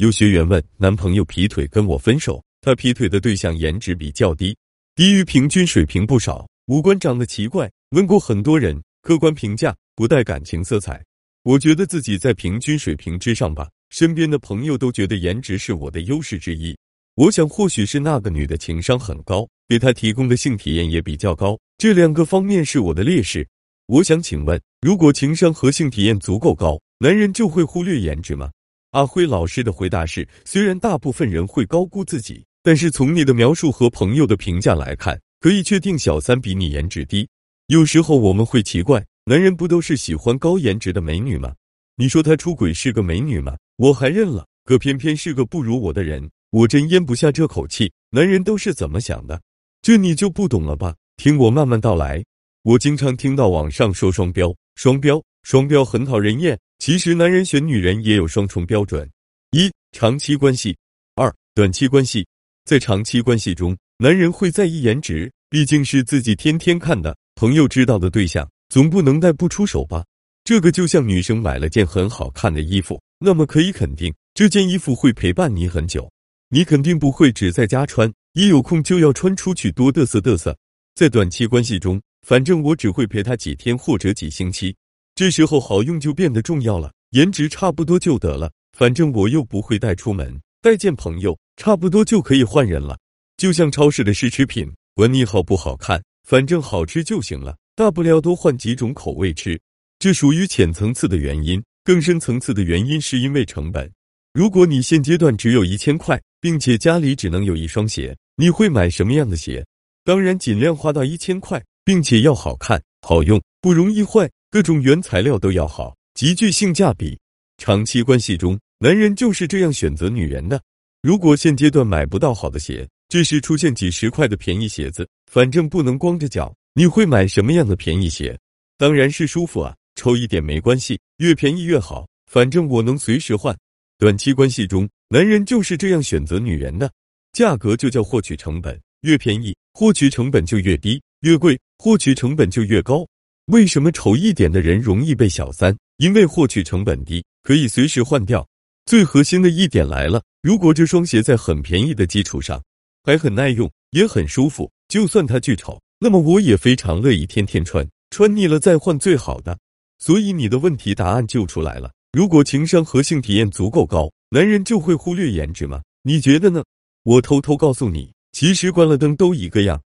有学员问：男朋友劈腿跟我分手，他劈腿的对象颜值比较低，低于平均水平不少，五官长得奇怪。问过很多人，客观评价不带感情色彩。我觉得自己在平均水平之上吧。身边的朋友都觉得颜值是我的优势之一。我想或许是那个女的情商很高，给她提供的性体验也比较高，这两个方面是我的劣势。我想请问，如果情商和性体验足够高，男人就会忽略颜值吗？阿辉老师的回答是：虽然大部分人会高估自己，但是从你的描述和朋友的评价来看，可以确定小三比你颜值低。有时候我们会奇怪，男人不都是喜欢高颜值的美女吗？你说他出轨是个美女吗？我还认了，可偏偏是个不如我的人，我真咽不下这口气。男人都是怎么想的？这你就不懂了吧？听我慢慢道来。我经常听到网上说双标，双标，双标很讨人厌。其实男人选女人也有双重标准：一、长期关系；二、短期关系。在长期关系中，男人会在意颜值，毕竟是自己天天看的朋友知道的对象，总不能带不出手吧？这个就像女生买了件很好看的衣服，那么可以肯定这件衣服会陪伴你很久，你肯定不会只在家穿，一有空就要穿出去多嘚瑟嘚瑟。在短期关系中，反正我只会陪她几天或者几星期。这时候好用就变得重要了，颜值差不多就得了，反正我又不会带出门，带见朋友，差不多就可以换人了。就像超市的试吃品，管你好不好看，反正好吃就行了，大不了多换几种口味吃。这属于浅层次的原因，更深层次的原因是因为成本。如果你现阶段只有一千块，并且家里只能有一双鞋，你会买什么样的鞋？当然，尽量花到一千块，并且要好看、好用、不容易坏。各种原材料都要好，极具性价比。长期关系中，男人就是这样选择女人的。如果现阶段买不到好的鞋，这时出现几十块的便宜鞋子，反正不能光着脚，你会买什么样的便宜鞋？当然是舒服啊，丑一点没关系，越便宜越好，反正我能随时换。短期关系中，男人就是这样选择女人的。价格就叫获取成本，越便宜获取成本就越低，越贵获取成本就越高。为什么丑一点的人容易被小三？因为获取成本低，可以随时换掉。最核心的一点来了：如果这双鞋在很便宜的基础上，还很耐用，也很舒服，就算它巨丑，那么我也非常乐意天天穿。穿腻了再换最好的。所以你的问题答案就出来了：如果情商和性体验足够高，男人就会忽略颜值吗？你觉得呢？我偷偷告诉你，其实关了灯都一个样。